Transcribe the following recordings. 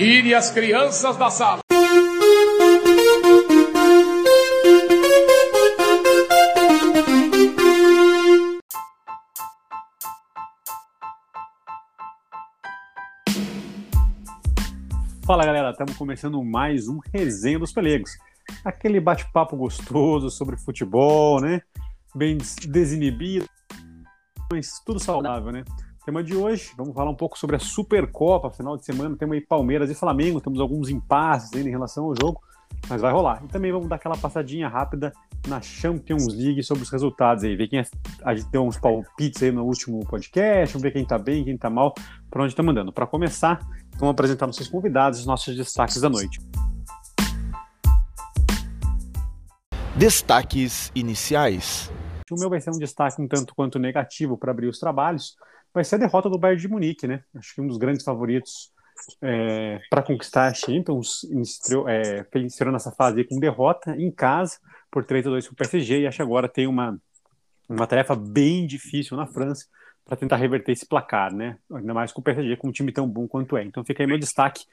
Tire as crianças da sala. Fala galera, estamos começando mais um Resenha dos Pelegos. Aquele bate-papo gostoso sobre futebol, né? Bem desinibido, mas tudo saudável, né? Tema de hoje, vamos falar um pouco sobre a Supercopa, final de semana, temos aí Palmeiras e Flamengo, temos alguns impasses ainda em relação ao jogo, mas vai rolar. E também vamos dar aquela passadinha rápida na Champions League sobre os resultados aí, ver quem é, a gente deu uns palpites aí no último podcast, vamos ver quem tá bem, quem tá mal, para onde tá mandando. Para começar, vamos apresentar nossos convidados, os nossos destaques da noite. Destaques iniciais. O meu vai ser um destaque um tanto quanto negativo para abrir os trabalhos, vai ser a derrota do Bayern de Munique, né? Acho que um dos grandes favoritos é, para conquistar a Champions, estreou, é, estreou nessa fase com derrota em casa por 3 a 2 para o PSG e acho que agora tem uma, uma tarefa bem difícil na França para tentar reverter esse placar, né? Ainda mais com o PSG com um time tão bom quanto é. Então fica aí meu destaque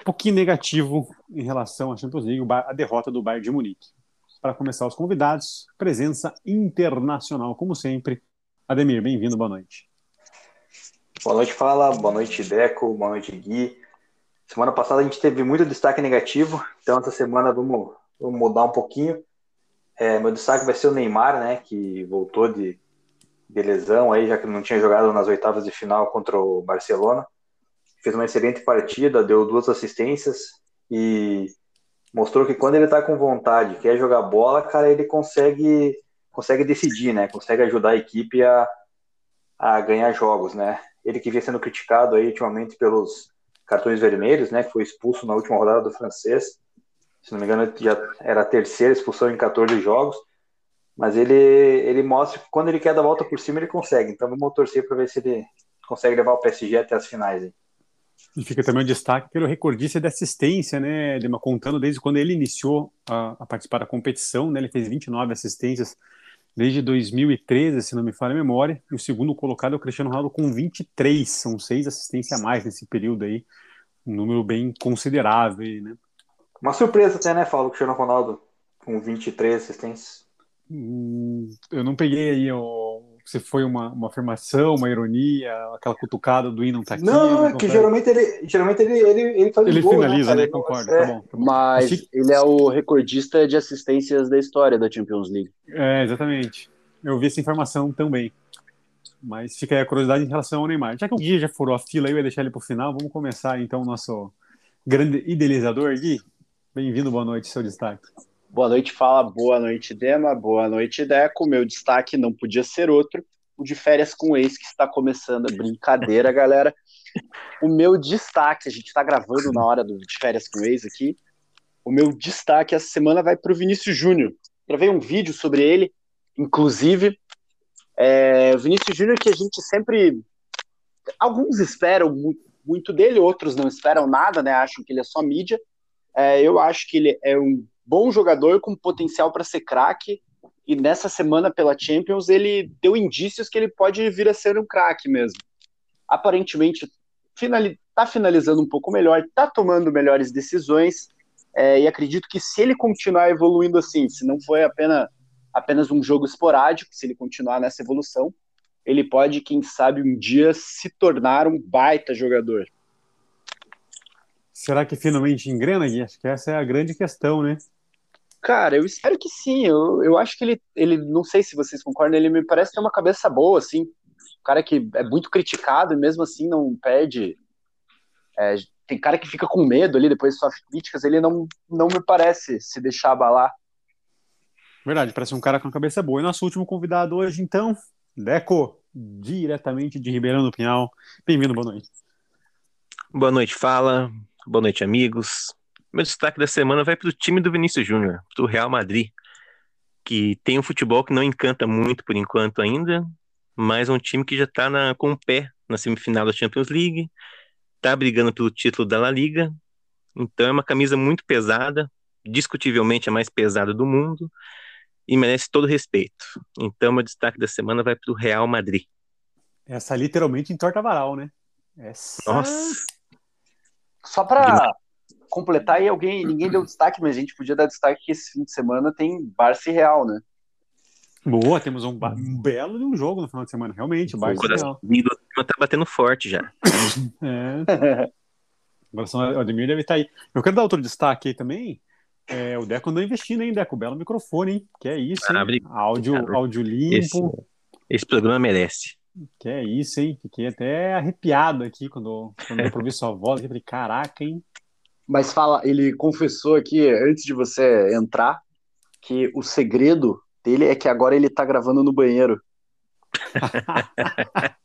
um pouquinho negativo em relação à Champions League, a derrota do Bayern de Munique. Para começar os convidados, presença internacional, como sempre. Ademir, bem-vindo, boa noite. Boa noite, Fala. Boa noite, Deco. Boa noite, Gui. Semana passada a gente teve muito destaque negativo, então essa semana vamos, vamos mudar um pouquinho. É, meu destaque vai ser o Neymar, né, que voltou de, de lesão aí, já que não tinha jogado nas oitavas de final contra o Barcelona. Fez uma excelente partida, deu duas assistências e mostrou que quando ele tá com vontade, quer jogar bola, cara, ele consegue consegue decidir, né? Consegue ajudar a equipe a, a ganhar jogos, né? Ele que vinha sendo criticado aí ultimamente pelos cartões vermelhos, né? Que foi expulso na última rodada do francês. Se não me engano, já era a terceira expulsão em 14 jogos. Mas ele, ele mostra que quando ele quer dar volta por cima, ele consegue. Então vamos torcer para ver se ele consegue levar o PSG até as finais. Aí. E fica também o destaque pelo recordista de assistência, né, Dema, contando desde quando ele iniciou a, a, participar da competição, né, ele fez 29 assistências desde 2013, se não me falha a memória, e o segundo colocado é o Cristiano Ronaldo com 23, são seis assistências a mais nesse período aí, um número bem considerável, né. Uma surpresa até, né, Falo, o Cristiano Ronaldo com 23 assistências. Hum, eu não peguei aí o, se foi uma, uma afirmação, uma ironia, aquela cutucada do hino não tá aqui. Não, é que geralmente ele, geralmente ele, ele, ele faz Ele gol, finaliza, né? né? Concordo, é. tá bom. Tá bom. Mas Fique... ele é o recordista de assistências da história da Champions League. É, exatamente. Eu vi essa informação também. Mas fica aí a curiosidade em relação ao Neymar. Já que o Gui já furou a fila, eu ia deixar ele pro final. Vamos começar então o nosso grande idealizador, Gui. Bem-vindo, boa noite, seu destaque. Boa noite, Fala. Boa noite, Dema. Boa noite, Deco. Meu destaque não podia ser outro. O de férias com ex que está começando. Brincadeira, galera. O meu destaque, a gente está gravando na hora do de férias com ex aqui. O meu destaque essa semana vai para o Vinícius Júnior. Gravei um vídeo sobre ele, inclusive. É, o Vinícius Júnior que a gente sempre. Alguns esperam muito dele, outros não esperam nada, né? Acham que ele é só mídia. É, eu acho que ele é um bom jogador com potencial para ser craque. E nessa semana pela Champions ele deu indícios que ele pode vir a ser um craque mesmo. Aparentemente finali tá finalizando um pouco melhor, tá tomando melhores decisões. É, e acredito que se ele continuar evoluindo assim, se não foi apenas, apenas um jogo esporádico, se ele continuar nessa evolução, ele pode, quem sabe, um dia se tornar um baita jogador. Será que finalmente engrena, Gui? Acho que essa é a grande questão, né? Cara, eu espero que sim. Eu, eu acho que ele, ele, não sei se vocês concordam, ele me parece ter uma cabeça boa, assim. Um cara que é muito criticado e mesmo assim não perde. É, tem cara que fica com medo ali, depois sofre críticas, ele não, não me parece se deixar abalar. Verdade, parece um cara com a cabeça boa. E nosso último convidado hoje, então, Deco, diretamente de Ribeirão do Pinhal. Bem-vindo, boa noite. Boa noite, fala. Boa noite, amigos. Meu destaque da semana vai para o time do Vinícius Júnior, do Real Madrid, que tem um futebol que não encanta muito por enquanto ainda, mas é um time que já está com o pé na semifinal da Champions League, está brigando pelo título da La Liga, então é uma camisa muito pesada, discutivelmente a mais pesada do mundo, e merece todo respeito. Então, meu destaque da semana vai para o Real Madrid. Essa literalmente entorta varal, né? Essa... Nossa! Só para completar aí, alguém, ninguém deu destaque, mas a gente podia dar destaque que esse fim de semana tem Barça e Real, né? Boa, temos um, ba- um belo de um jogo no final de semana, realmente, o O Barça e coração Real. tá batendo forte já. É, o coração Ademir deve estar aí. Eu quero dar outro destaque aí também. É, o Deco andou investindo, hein, Deco? Belo microfone, hein? Que é isso, hein? Obrigado. áudio, áudio limpo. Esse, esse programa merece. Que é isso, hein? Fiquei até arrepiado aqui quando, quando eu ouvi sua voz. Eu falei, caraca, hein? Mas fala, ele confessou aqui, antes de você entrar, que o segredo dele é que agora ele tá gravando no banheiro.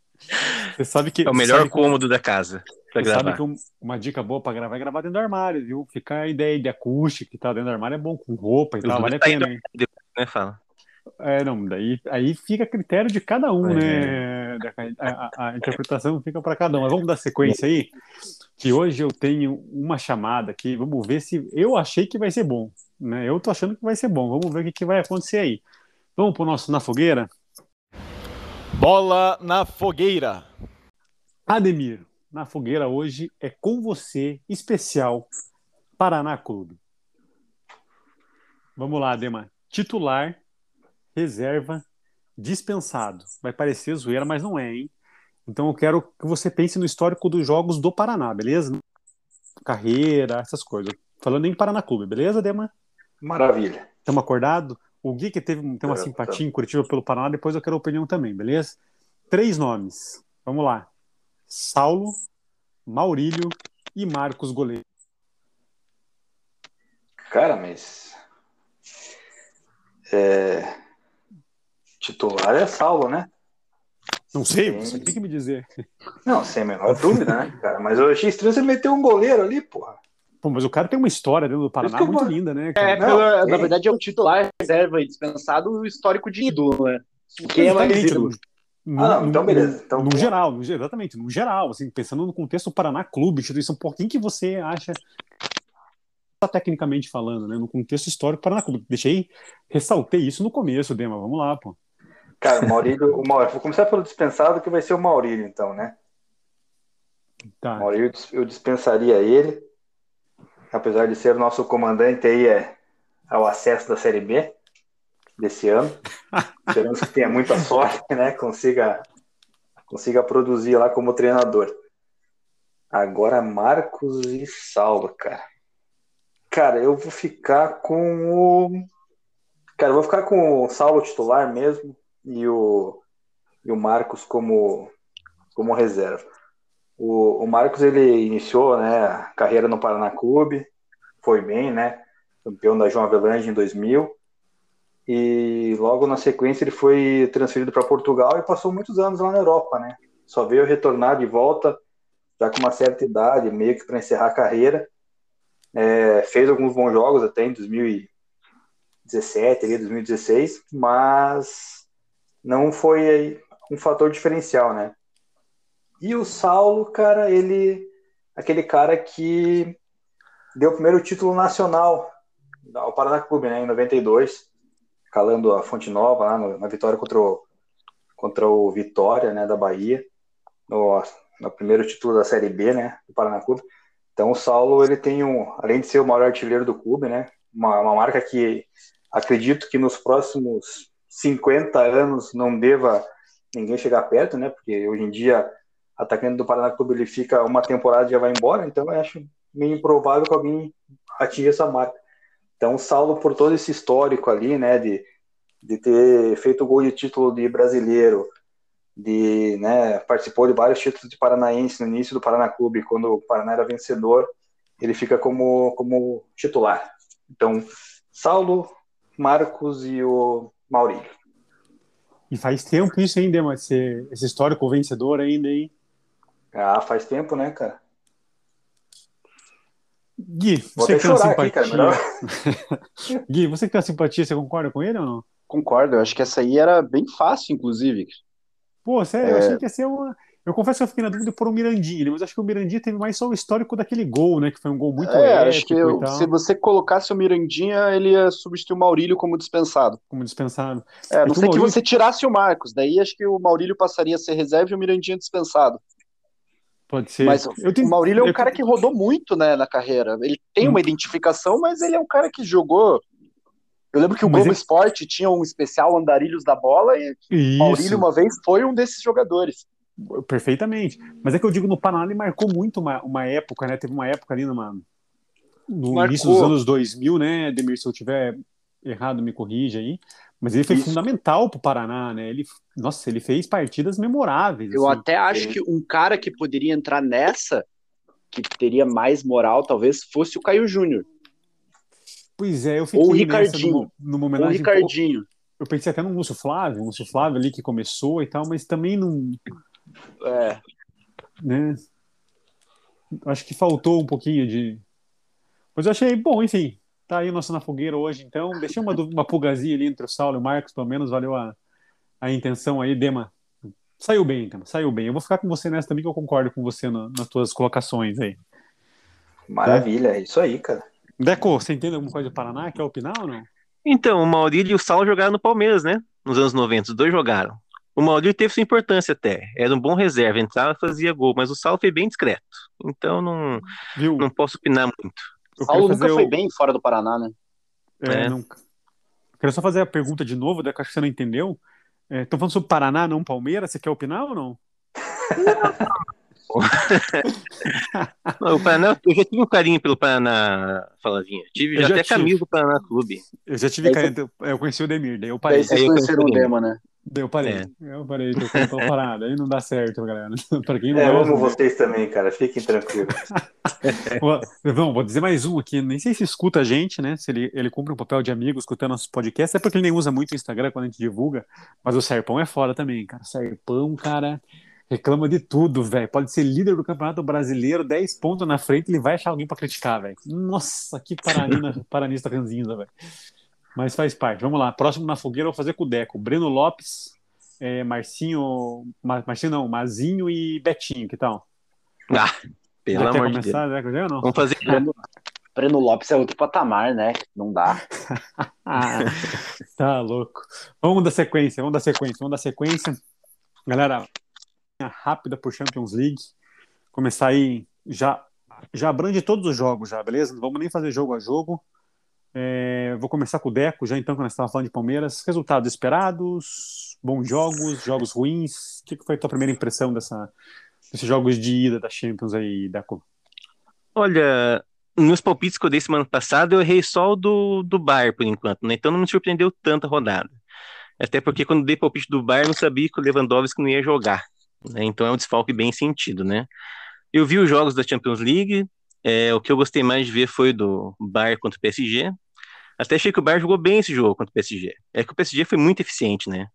Você sabe que. É o melhor sabe que- cômodo da casa pra Você sabe gravar. que um- uma dica boa pra gravar é gravar dentro do armário, viu? Fica a ideia de acústica que tá dentro do armário é bom, com roupa e tal, vale a tá pena, hein? Né, fala. É, não, daí aí fica a critério de cada um, É. né? A, a- a interpretação fica para cada um. Mas vamos dar sequência aí, que hoje eu tenho uma chamada aqui. Vamos ver se eu achei que vai ser bom, né? Eu tô achando que vai ser bom. Vamos ver o que, que vai acontecer aí. Vamos pro nosso na fogueira. Bola na fogueira. Ademir, na fogueira hoje é com você, especial Paraná Clube. Vamos lá, Ademar. Titular, reserva, dispensado. Vai parecer zoeira, mas não é, hein? Então eu quero que você pense no histórico dos jogos do Paraná, beleza? Carreira, essas coisas. Falando em Paraná Clube, beleza, Ademar? Maravilha. Estamos acordados? O Gui que teve tem uma simpatia em Curitiba pelo Paraná, depois eu quero a opinião também, beleza? Três nomes. Vamos lá. Saulo, Maurílio e Marcos Goleiro. Cara, mas. É... Titular é Saulo, né? Não sei, Sim. você tem que me dizer. Não, sem a menor dúvida, né, cara? Mas eu achei estranho você meter um goleiro ali, porra. Pô, mas o cara tem uma história dentro do Paraná muito vou- linda, né? É, cara? Não, pela- é. na verdade é o titular, reserva e dispensado, o histórico de ídolo, né? Quem é mais ídolo? no- Ah, não, no- então no- beleza. Então, no vamos lá. geral, no exatamente, no geral, assim, pensando no contexto do Paraná Clube, instituição, por quem que você acha, tecnicamente falando, né, no contexto histórico do Paraná Clube? Deixei, ressaltei isso no começo, Dema, vamos lá, pô. Cara, o Maurílio, o Maurílio. Vou começar pelo dispensado, que vai ser o Maurílio, então, né? Tá. Maurílio, eu dispensaria ele. Apesar de ser o nosso comandante aí é, ao acesso da Série B desse ano. Esperamos que tenha muita sorte, né? Consiga, consiga produzir lá como treinador. Agora, Marcos e Salva, cara. Cara, eu vou ficar com o. Cara, eu vou ficar com o Saulo titular mesmo e o, e o Marcos como, como reserva. O, o Marcos ele iniciou né, a carreira no Paraná Clube, foi bem, né? Campeão da João Avelange em 2000. E logo na sequência ele foi transferido para Portugal e passou muitos anos lá na Europa, né? Só veio retornar de volta já com uma certa idade, meio que para encerrar a carreira. É, fez alguns bons jogos até em 2017, ali, 2016, mas não foi um fator diferencial, né? E o Saulo, cara, ele aquele cara que deu o primeiro título nacional ao Paraná Clube, né, em 92, calando a Fonte Nova lá na vitória contra o, contra o Vitória, né, da Bahia, no, no primeiro título da Série B, né, do Paraná Clube. Então o Saulo, ele tem um, além de ser o maior artilheiro do clube, né, uma, uma marca que acredito que nos próximos 50 anos não deva ninguém chegar perto, né, porque hoje em dia atacante do Paraná Clube ele fica uma temporada e já vai embora, então eu acho meio improvável que alguém atinja essa marca. Então, Saulo, por todo esse histórico ali, né, de, de ter feito gol de título de brasileiro, de, né, participou de vários títulos de paranaense no início do Paraná Clube, quando o Paraná era vencedor, ele fica como, como titular. Então, Saulo, Marcos e o Maurílio. E faz tempo isso ainda, mas esse, esse histórico vencedor ainda, hein? Ah, faz tempo, né, cara? Gui, você que tem uma chorar aqui, simpatia. cara, melhor. Gui, você que tem uma simpatia, você concorda com ele ou não? Concordo, eu acho que essa aí era bem fácil, inclusive. Pô, sério, É. eu achei que ia ser uma. Eu confesso que eu fiquei na dúvida por um Mirandinha, mas acho que o Mirandinha teve mais só o histórico daquele gol, né? Que foi um gol muito É, épico acho que eu- se você colocasse o Mirandinha, ele ia substituir o Maurílio como dispensado. como dispensado. É, É não que o sei que Maurílio- você tirasse o Marcos, daí acho que o Maurílio passaria a ser reserva e o Mirandinha dispensado. Pode ser. Mas tenho, o Maurílio é um eu- cara que rodou muito, né, na carreira. Ele tem uma identificação, mas ele é um cara que jogou. Eu lembro que o Mas Globo ele- Esporte tinha um especial Andarilhos da Bola e o Isso, Maurílio, uma vez, foi um desses jogadores. Perfeitamente. Mas é que eu digo, no Paraná ele marcou muito uma, uma época, né? Teve uma época ali numa, no Marcou. início dos anos 2000, né, Demir? Se eu tiver errado, me corrija aí. Mas ele foi Isso. fundamental pro Paraná, né? Ele, nossa, ele fez partidas memoráveis. Eu assim. até acho que um cara que poderia entrar nessa, que teria mais moral, talvez, fosse o Caio Júnior. Pois é, eu fiquei Ou o Ricardinho. numa, numa Ou o. Ricardinho. Eu pensei até no Lúcio Flávio, o Lúcio Flávio ali que começou e tal, mas também não. É, né? Acho que faltou um pouquinho de. Mas eu achei bom, enfim. Tá aí o nosso na fogueira hoje, então. Deixei uma, uma pulgazinha ali entre o Saulo e o Marcos, pelo menos valeu a, a intenção aí, Dema. Saiu bem, então, saiu bem. Eu vou ficar com você nessa também, que eu concordo com você na- nas tuas colocações aí. Maravilha, é isso aí, cara. Deco, você entende alguma coisa do Paraná? Quer opinar ou não? Então, o Maurílio e o Saulo jogaram no Palmeiras, né? Nos anos 90, os dois jogaram. O Maurílio teve sua importância até. Era um bom reserva, entrava e fazia gol, mas o Saulo foi bem discreto. Então não, Viu? não posso opinar muito. Eu Saulo nunca foi o- bem fora do Paraná, né? É, É. nunca. Quero só fazer a pergunta de novo, Deco, acho que você não entendeu. Estão falando sobre Paraná, não Palmeiras. Você quer opinar ou não? Não, O Paraná, eu já tive um carinho pelo Paraná, Falavinha. Tive Eu já já até tive. camisa do Paraná Clube. Eu já tive Aí carinho, eu conheci o Demir, daí eu Daí parei. vocês Aí eu conheceram o conheci o Dema, né? Eu parei. É. Eu parei, tô, tô parado. Aí não dá certo, galera. pra quem não É, eu amo vocês também, cara. Fiquem tranquilos. Vou- Vamos, vou dizer mais um aqui. Nem sei se escuta a gente, né? Se ele, ele cumpre um papel de amigo escutando nossos podcasts. É porque ele nem usa muito o Instagram quando a gente divulga. Mas o Serpão é fora também, cara. Serpão, cara, reclama de tudo, velho. Pode ser líder do Campeonato Brasileiro, 10 pontos na frente, ele vai achar alguém pra criticar, velho. Nossa, que paranina, paranista ranzinza, velho. Mas faz parte. Vamos lá. Próximo na fogueira eu vou fazer com o Deco. Breno Lopes, é, Marcinho. Ma- Marcinho não, Mazinho e Betinho, que tal? Ah, pelo Já amor de Deus. começar, Deco? Já ou não? Vamos fazer. Breno, Breno Lopes é outro patamar, né? Não dá. Ah, tá louco. Vamos dar sequência, vamos dar sequência, vamos dar sequência. Galera, rápida por Champions League. Começar aí, já, já abrange todos os jogos, já, beleza? Não vamos nem fazer jogo a jogo. É, vou começar com o Deco, já então, quando nós estávamos falando de Palmeiras. Resultados esperados, bons jogos, jogos ruins. O que foi a tua primeira impressão dessa, desses jogos de ida da Champions aí, Deco? Olha, nos palpites que eu dei semana passada, eu errei só o do, do Bayern por enquanto, né? Então não me surpreendeu tanto a rodada. Até porque quando dei palpite do eu não sabia que o Lewandowski não ia jogar. né? Então é um desfalque bem sentido, né? Eu vi os jogos da Champions League, é, o que eu gostei mais de ver foi do Bayern contra o PSG. Até achei que o Bayern jogou bem esse jogo contra o PSG. É que o PSG foi muito eficiente, né?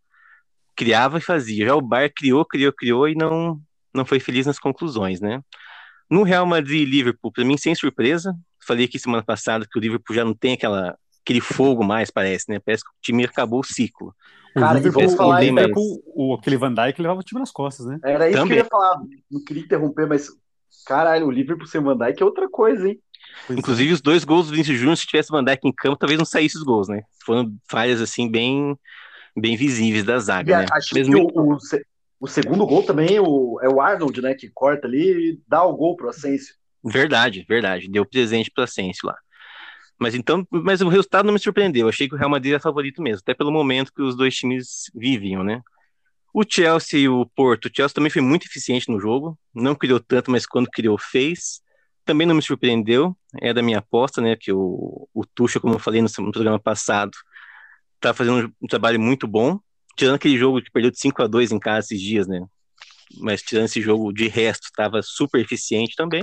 Criava e fazia. Já o Bayern criou, criou, criou e não, não foi feliz nas conclusões, né? No Real Madrid e Liverpool, para mim, sem surpresa. Falei aqui semana passada que o Liverpool já não tem aquela, aquele fogo mais, parece, né? Parece que o time acabou o ciclo. Cara, o Liverpool, vamos falar aí, o, aquele Van Dijk levava o time nas costas, né? Era isso Também. que eu ia falar. Não queria interromper, mas. Caralho, o Liverpool sem Van Dijk é outra coisa, hein? Pois é. Inclusive, os dois gols do Vinícius Júnior, se tivesse Van Dijk em campo, talvez não saísse os gols, né? Foram falhas, assim, bem, bem visíveis da E zaga, né? acho Mas que o, o, o segundo gol também o, é o Arnold, né? Que corta ali e dá o gol pro Asensio. Verdade, verdade. Deu presente para Asensio lá. Mas então, mas o resultado não me surpreendeu. Achei que o Real Madrid era favorito mesmo, até pelo momento que os dois times viviam, né? O Chelsea e o Porto, o Chelsea também foi muito eficiente no jogo, não criou tanto, mas quando criou fez. Também não me surpreendeu, é da minha aposta, né? Que o, o Tuchel, como eu falei no, no programa passado, tá fazendo um trabalho muito bom, tirando aquele jogo que perdeu de 5 a 2 em casa esses dias, né? Mas tirando esse jogo de resto, estava super eficiente também.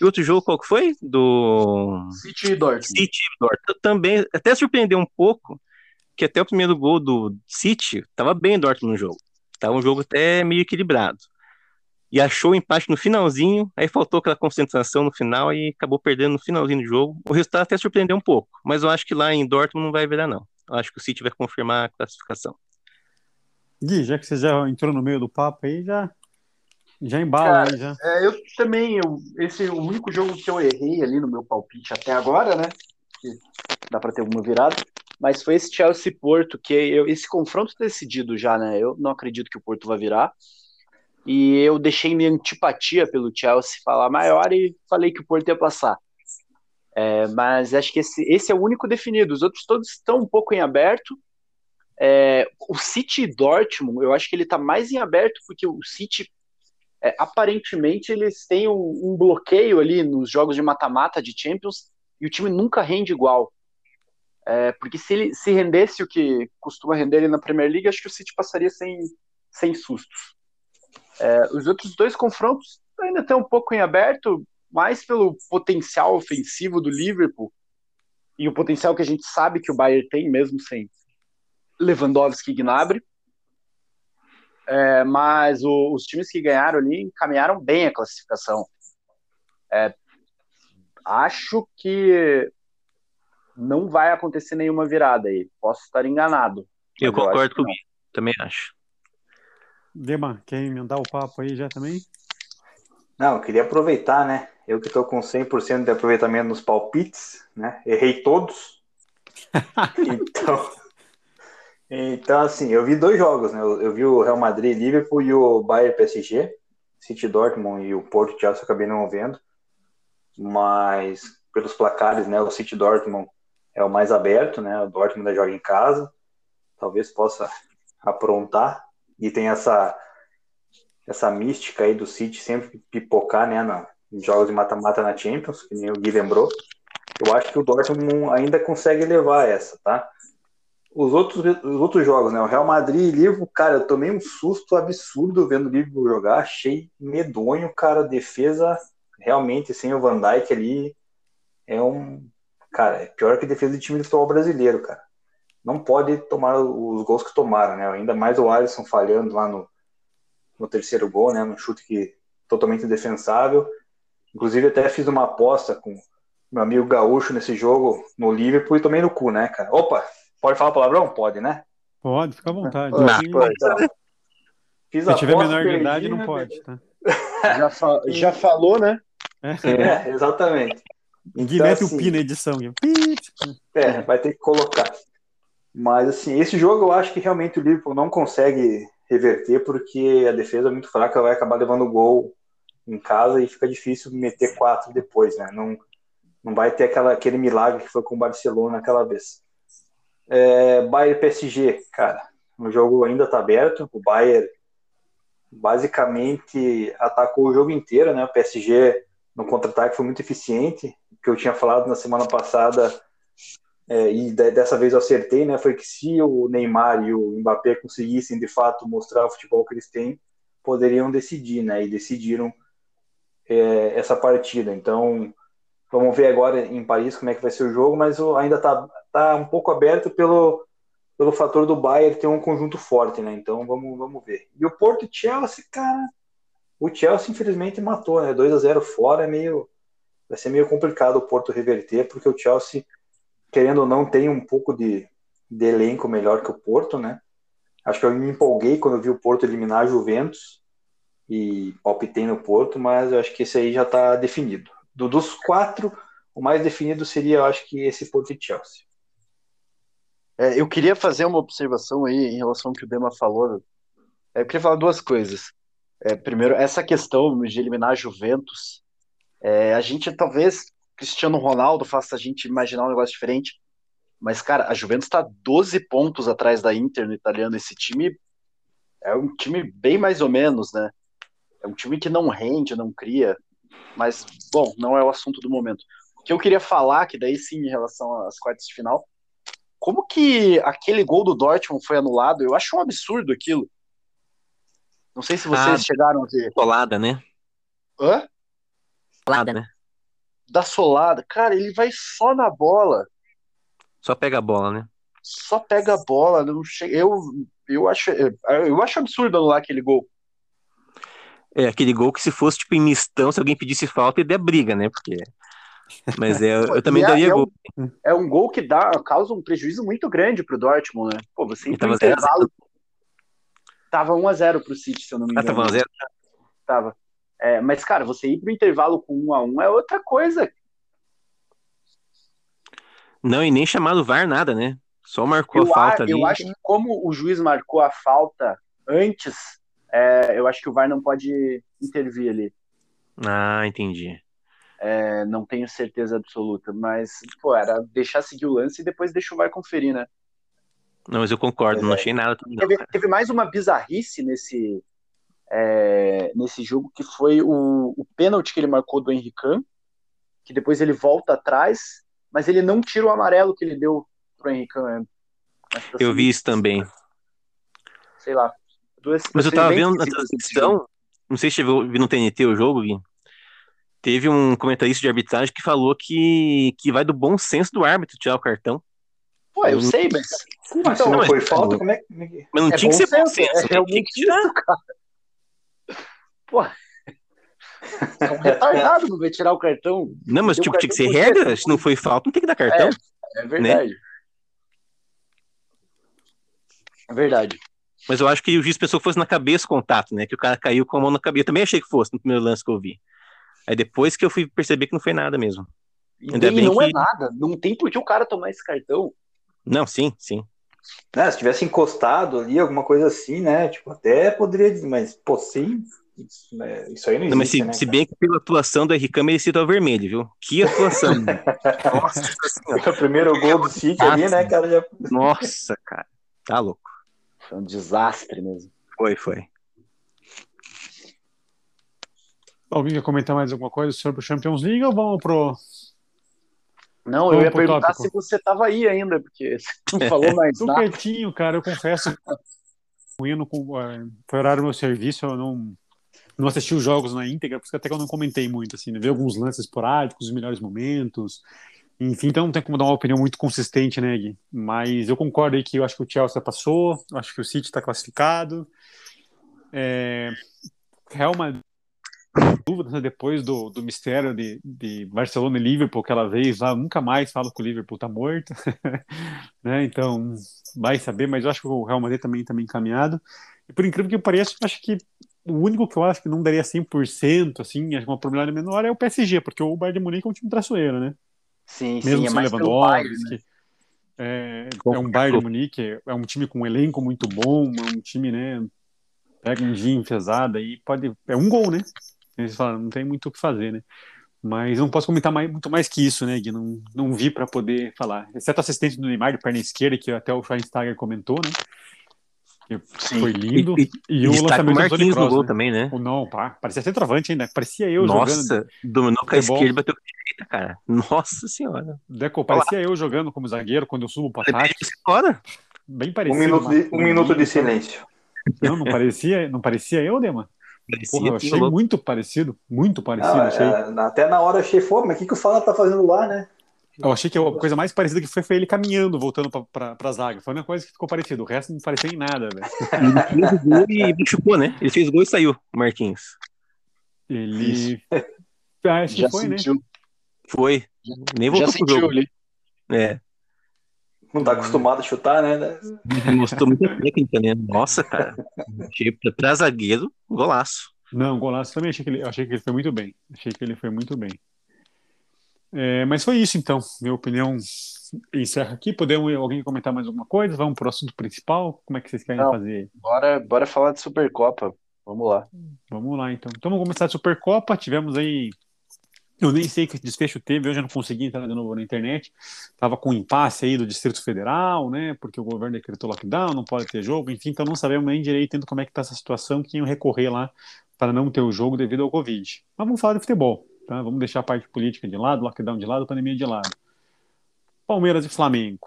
E outro jogo, qual que foi? Do City e Dortmund. City e Dortmund. Também, até surpreendeu um pouco, que até o primeiro gol do City estava bem Dortmund no jogo. Tava um jogo até meio equilibrado. E achou o empate no finalzinho, aí faltou aquela concentração no final e acabou perdendo no finalzinho do jogo. O resultado até surpreendeu um pouco, mas eu acho que lá em Dortmund não vai virar, não. Eu acho que o City vai confirmar a classificação. Gui, já que você já entrou no meio do papo aí, já, já embala aí, já. É, eu também, eu, esse é o único jogo que eu errei ali no meu palpite até agora, né? Que dá pra ter alguma virada. Mas foi esse Chelsea Porto, que eu, esse confronto decidido já, né? Eu não acredito que o Porto vai virar. E eu deixei minha antipatia pelo Chelsea falar maior e falei que o Porto ia passar. É, mas acho que esse, esse é o único definido. Os outros todos estão um pouco em aberto. É, o City e Dortmund, eu acho que ele está mais em aberto porque o City, é, aparentemente, eles têm um, um, bloqueio ali nos jogos de mata-mata de Champions e o time nunca rende igual. É, porque se ele se rendesse o que costuma render ele na Premier League, acho que o City passaria sem, sem sustos. É, os outros dois confrontos ainda estão um pouco em aberto, mais pelo potencial ofensivo do Liverpool e o potencial que a gente sabe que o Bayern tem, mesmo sem Lewandowski e Gnabry. É, mas o, os times que ganharam ali encaminharam bem a classificação. É, acho que não vai acontecer nenhuma virada aí. Posso estar enganado. Eu concordo com comigo, também acho. Dema, quer emendar o papo aí já também? Não, eu queria aproveitar, né? Eu que estou com 100% de aproveitamento nos palpites, né? Errei todos. então, então, assim, eu vi dois jogos, né? Eu, eu vi o Real Madrid Liverpool e o Bayern PSG, City Dortmund e o Porto Chelsea eu acabei não vendo. Mas pelos placares, né? O City Dortmund é o mais aberto, né? O Dortmund joga em casa, talvez possa aprontar e tem essa essa mística aí do City sempre pipocar, né, na, em jogos de mata-mata na Champions, que nem o Gui lembrou. Eu acho que o Dortmund ainda consegue levar essa, tá? Os outros, os outros jogos, né? O Real Madrid e Liverpool, cara, eu tomei um susto absurdo vendo o Liverpool jogar, achei medonho, cara, defesa realmente sem o Van Dijk ali é um cara, é pior que defesa de time de futebol brasileiro, cara. Não pode tomar os gols que tomaram, né? Ainda mais o Alisson falhando lá no, no terceiro gol, né? No chute que totalmente indefensável. Inclusive até fiz uma aposta com meu amigo Gaúcho nesse jogo no Liverpool e tomei no cu, né, cara? Opa, pode falar palavrão? Pode, né? Pode, fica à vontade. Pode, pode, então. Fiz Se tiver menor de idade, não né? pode, tá? Já, fa já falou, né? É, é exatamente. Ninguém então, mete assim, o pi na edição. É, vai ter que colocar. Mas, assim, esse jogo eu acho que realmente o Liverpool não consegue reverter porque a defesa é muito fraca, vai acabar levando gol em casa e fica difícil meter quatro depois, né? Não, não vai ter aquela, aquele milagre que foi com o Barcelona aquela vez. É, Bayern PSG, cara, o jogo ainda tá aberto, o Bayern basicamente atacou o jogo inteiro, né? O PSG no contra-ataque foi muito eficiente, que eu tinha falado na semana passada, é, e dessa vez eu acertei, né? Foi que se o Neymar e o Mbappé conseguissem de fato mostrar o futebol que eles têm, poderiam decidir, né? E decidiram é, essa partida. Então, vamos ver agora em Paris como é que vai ser o jogo, mas ainda tá, tá um pouco aberto pelo, pelo fator do Bayern ter um conjunto forte, né? Então, vamos, vamos ver. E o Porto Chelsea, cara, o Chelsea, infelizmente, matou, né? 2 a 0 fora é meio. Vai ser meio complicado o Porto reverter, porque o Chelsea, querendo ou não, tem um pouco de, de elenco melhor que o Porto, né? Acho que eu me empolguei quando eu vi o Porto eliminar a Juventus e palpitei no Porto, mas eu acho que esse aí já está definido. Do, dos quatro, o mais definido seria, eu acho que esse Porto e Chelsea. É, eu queria fazer uma observação aí em relação ao que o Dema falou. É, eu queria falar duas coisas. É, primeiro, essa questão de eliminar a Juventus, é, a gente talvez Cristiano Ronaldo faça a gente imaginar um negócio diferente, mas cara, a Juventus está 12 pontos atrás da Inter no italiano. Esse time é um time bem mais ou menos, né? É um time que não rende, não cria, mas bom, não é o assunto do momento. O que eu queria falar, que daí sim, em relação às quartas de final, como que aquele gol do Dortmund foi anulado? Eu acho um absurdo aquilo. Não sei se vocês ah, chegaram a ver. Solada, né? Hã? Solada, né? Da solada. Cara, ele vai só na bola. Só pega a bola, né? Só pega a bola. Não che... eu, eu, acho, eu acho absurdo anular aquele gol. É, aquele gol que se fosse tipo em mistão, se alguém pedisse falta, ele der briga, né? Porque. Mas é, eu também é, daria é gol. Um, é um gol que dá, causa um prejuízo muito grande pro Dortmund, né? Pô, você entra no intervalo. Tava 1x0 pro City, se eu não me engano. Ah, tava 1x0? Tava. É, mas, cara, você ir pro intervalo com 1x1 é outra coisa. Não, e nem chamado VAR nada, né? Só marcou eu, a falta ali. Eu acho que como o juiz marcou a falta antes é, eu acho que o VAR não pode intervir ali. Ah, entendi. É, não tenho certeza absoluta, mas, pô, era deixar seguir o lance e depois deixa o VAR conferir, né? Não, mas eu concordo, não achei nada não, Teve, teve mais uma bizarrice nesse, é, nesse jogo, que foi o, o pênalti que ele marcou do Henrican, que depois ele volta atrás, mas ele não tira o amarelo que ele deu pro Henrican. né? Situação Eu vi isso também. sei lá. Duas Mas eu tava vendo na transmissão, não sei se você viu, no TNT o jogo, Gui. Teve um comentarista de arbitragem que falou que, que vai do bom senso do árbitro tirar o cartão. Pô, eu sei, mas. Como assim? Então, não foi falta? Como é que. Mas não É tinha que ser bom senso, senso, é realmente tinha que tirar. isso, cara. Pô, é um retardado não vai tirar o cartão. Não, mas tipo, tinha que ser regra. Se não foi falta, não tem que dar cartão. É verdade. É verdade. Mas eu acho que o juiz pensou que fosse na cabeça o contato, né? Que o cara caiu com a mão na cabeça. Eu também achei que fosse no primeiro lance que eu vi. Aí depois que eu fui perceber que não foi nada mesmo. E Ainda bem não é que- nada. Não tem por que o cara tomar esse cartão. Não, sim, sim. Né, se tivesse encostado ali, alguma coisa assim, né? Tipo, até poderia dizer, mas, pô, sim. Isso, né, isso aí não existe, Não, mas se, né? se bem que pela atuação do Henrique merecia o vermelho, viu? Que atuação. Nossa senhora. O primeiro gol do City ali, né, cara? Já... Nossa, cara. Tá louco. Foi um desastre mesmo. Foi, foi. Alguém quer comentar mais alguma coisa sobre o Champions League ou vamos pro. Não, eu Vamos ia pro perguntar tópico. se você tava aí ainda, porque você não falou mais Tô nada. quietinho, cara, eu confesso. Indo com, eh, foi horário do meu serviço, eu não, não assisti os jogos na íntegra, por isso que até que eu não comentei muito, assim, né? Vi alguns lances esporádicos, os melhores momentos. Enfim, então não tem como dar uma opinião muito consistente, né, Gui? Mas eu concordo aí que eu acho que o Chelsea passou, eu acho que o City está classificado. É, Real Madrid, dúvidas, né, depois do, do mistério de, de Barcelona e Liverpool aquela vez lá, nunca mais falo que o Liverpool tá morto, né? Então, vai saber, mas eu acho que o Real Madrid também está bem encaminhado. E por incrível que pareça, acho que o único que eu acho que não daria 100%, assim, acho que uma probabilidade menor é o PSG, porque o Bayern de Munique é um time traiçoeiro, né? Sim, Mesmo sim, é mais pelo Bayern, Lewandowski. né? É, é um Bayern de Munique, é- é um time com um elenco muito bom, é um time, né? Pega um dia enfesado e pode. É um gol, né? Eles falam, não tem muito o que fazer, né? Mas não posso comentar mais- muito mais que isso, né, Gui? Não, não vi para poder falar. Exceto a assistência do Neymar de perna esquerda, que até o Schweinsteiger comentou, né? Sim. foi lindo. E, E, e o lançamento do Marquinhos no Kroos, gol né? também, né? Não, pá, parecia centroavante ainda. Parecia eu jogando. Nossa, dominou com a Futebol. esquerda e bateu com a direita, cara. Nossa senhora. Deco, parecia eu jogando como zagueiro quando eu subo pro ataque. Fora. Bem Um parecido. minuto, de, um minuto de silêncio. Não, não parecia, não parecia eu, Dema? Parecia Porra, eu achei louco. muito parecido, muito parecido, Não, achei. é, até na hora eu achei, pô, mas o que, que o Fala tá fazendo lá, né? Eu achei que a coisa mais parecida que foi foi ele caminhando, voltando pra, pra, pra zaga. Foi a única coisa que ficou parecida. O resto não parecia em nada, velho. Ele fez o gol e machucou, né? Ele fez o gol e saiu, o Marquinhos. Ele. Ah, acho que Já foi, né? sentiu, Foi. Nem já voltou pro sentiu jogo. ali. É. Não tá acostumado a chutar, né? Mostrou muita técnica, né? Nossa, cara. Achei pra, pra zagueiro, golaço. Não, golaço também achei que ele, achei que ele foi muito bem. Achei que ele foi muito bem. É, mas foi isso então. Minha opinião encerra aqui. Podemos alguém comentar mais alguma coisa? Vamos pro assunto principal? Como é que vocês querem Não. fazer? Bora, bora falar de Supercopa. Vamos lá. Vamos lá então. Então vamos começar a Supercopa. Tivemos aí. Eu nem sei que desfecho teve, eu não consegui entrar de novo na internet. Tava com um impasse aí do Distrito Federal, né? Porque o governo decretou lockdown, não pode ter jogo, enfim, então não sabemos nem direito como é que tá essa situação, que iam recorrer lá para não ter o jogo devido ao Covid. Mas vamos falar de futebol, tá? Vamos deixar a parte política de lado, lockdown de lado, pandemia de lado. Palmeiras e Flamengo.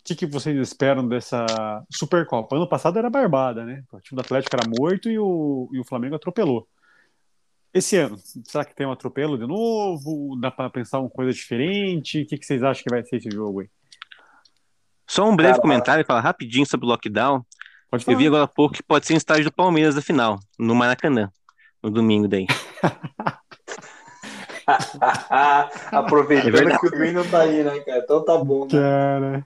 O que, que vocês esperam dessa Supercopa? Ano passado era barbada, né? O time do Atlético era morto e o, e o Flamengo atropelou. Esse ano, será que tem um atropelo de novo? Dá para pensar uma coisa diferente? O que, que vocês acham que vai ser esse jogo aí? Só um breve Cara, comentário, falar rapidinho sobre o lockdown. Pode Eu vi agora há pouco que pode ser um estágio do Palmeiras da final, no Maracanã, no domingo daí. É Aproveitando verdade. que o Green não tá aí, né, cara? Então tá bom, né? Cara,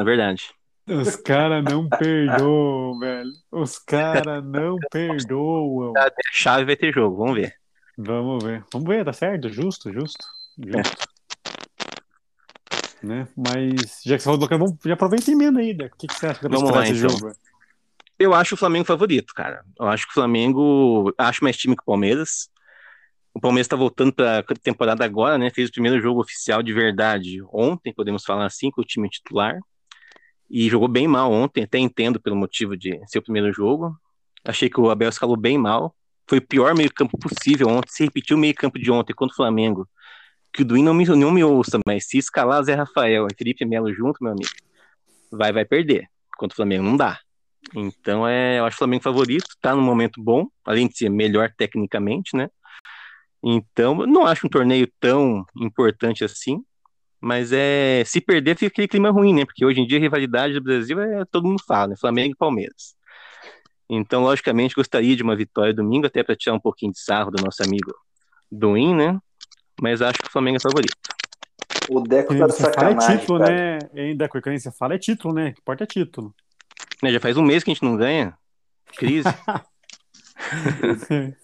É verdade. os caras não perdoam, velho. Os caras não perdoam. A chave vai ter jogo, vamos ver. Vamos ver. Vamos ver, tá certo? Justo, justo. Justo. Né? Mas, já que você falou do vamos já aproveita e emenda aí, Deco. O que, que você acha pra Vamos lá, esse então. jogo? Eu acho o Flamengo favorito, cara. Eu acho que o Flamengo. Acho mais time que o Palmeiras. O Palmeiras está voltando para a temporada agora, né? Fez o primeiro jogo oficial de verdade ontem, podemos falar assim, com o time titular. E jogou bem mal ontem, até entendo pelo motivo de ser o primeiro jogo. Achei que o Abel escalou bem mal. Foi o pior meio-campo possível ontem. Se repetiu o meio-campo de ontem contra o Flamengo. Que o Duin não me, não me ouça, mas se escalar Zé Rafael e Felipe Melo junto, meu amigo, vai, vai perder. Contra o Flamengo não dá. Então, é, eu acho o Flamengo favorito, tá num momento bom, além de ser melhor tecnicamente, né? Então, não acho um torneio tão importante assim, mas é se perder fica aquele clima ruim, né? Porque hoje em dia a rivalidade do Brasil é todo mundo fala, né? Flamengo e Palmeiras. Então, logicamente, gostaria de uma vitória domingo, até para tirar um pouquinho de sarro do nosso amigo Duin, né? Mas acho que o Flamengo é favorito. O Deco tá de Você fala é sacanagem, título, cara. né? Hein, Deco, quando você fala é título, né? Que importa é título. Né, Já faz um mês que a gente não ganha. Crise.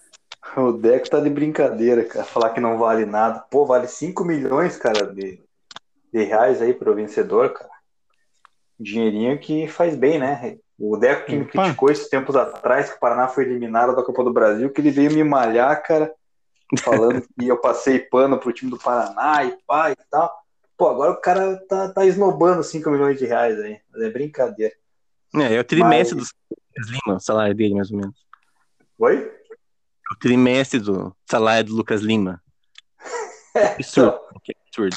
O Deco tá de brincadeira, cara. Falar que não vale nada. Pô, vale 5 milhões, cara, de, de reais aí pro vencedor, cara. Dinheirinho que faz bem, né? O Deco que me Opa. criticou esses tempos atrás que o Paraná foi eliminado da Copa do Brasil, que ele veio me malhar, cara, falando que eu passei pano pro time do Paraná e pá e tal. Pô, agora o cara tá, tá esnobando 5 milhões de reais aí. Mas é brincadeira. é, é o trimestre do Lucas Lima, o salário dele, mais ou menos. Oi? O trimestre do salário do Lucas Lima. Absurdo. que absurdo.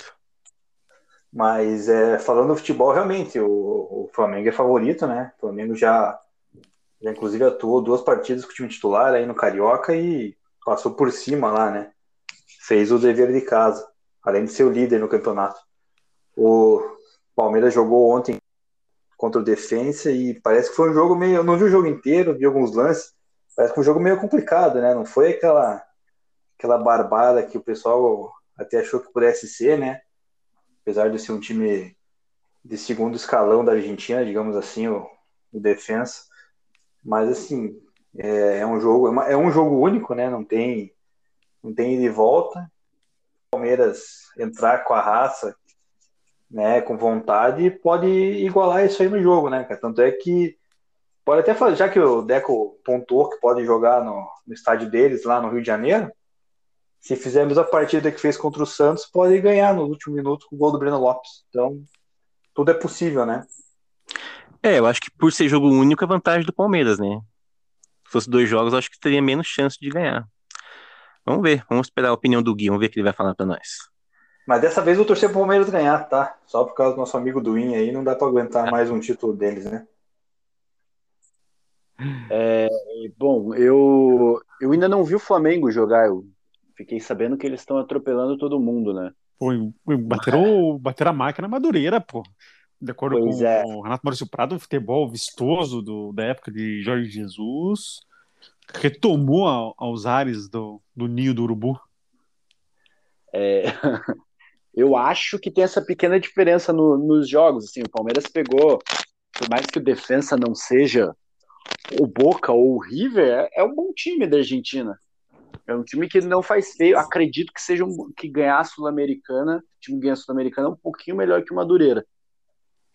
Mas é, falando do futebol, realmente, o, o Flamengo é favorito, né? O Flamengo já, já inclusive atuou duas partidas com o time titular aí no Carioca e passou por cima lá, né? Fez o dever de casa, além de ser o líder no campeonato. O Palmeiras jogou ontem contra o Defensa e parece que foi um jogo meio. Eu não vi o jogo inteiro, vi alguns lances. Parece que um jogo meio complicado, né? Não foi aquela, aquela barbada que o pessoal até achou que pudesse ser, né? apesar de ser um time de segundo escalão da Argentina, digamos assim, o, o defensa. Mas assim, é, é um jogo, é, uma- é um jogo único, né? Não tem, não tem ida e volta. Palmeiras entrar com a raça, né? Com vontade, pode igualar isso aí no jogo, né? cara? Tanto é que pode até fazer, já que o Deco pontuou que pode jogar no, no estádio deles lá no Rio de Janeiro. Se fizermos a partida que fez contra o Santos, pode ganhar no último minuto com o gol do Breno Lopes. Então, tudo é possível, né? É, eu acho que por ser jogo único é vantagem do Palmeiras, né? Se fosse dois jogos, eu acho que teria menos chance de ganhar. Vamos ver, vamos esperar a opinião do Gui, vamos ver o que ele vai falar pra nós. Mas dessa vez eu torcer pro Palmeiras ganhar, tá? Só por causa do nosso amigo Duin aí, não dá pra aguentar mais um título deles, né? Bom, eu, eu ainda não vi o Flamengo jogar. Eu fiquei sabendo que eles estão atropelando todo mundo, né? Pô, bateram, bateram a máquina madureira, pô. De acordo Pois com é. o Renato Maurício Prado, o futebol vistoso do, da época de Jorge Jesus retomou a- aos ares do, do ninho do urubu. É, eu acho que tem essa pequena diferença no- nos jogos. Assim, o Palmeiras pegou, por mais que o defensa não seja o Boca ou o River, é, é um bom time da Argentina. É um time que não faz feio. Acredito que seja um, que ganhar a Sul-Americana, o time que ganha a Sul-Americana é um pouquinho melhor que o Madureira.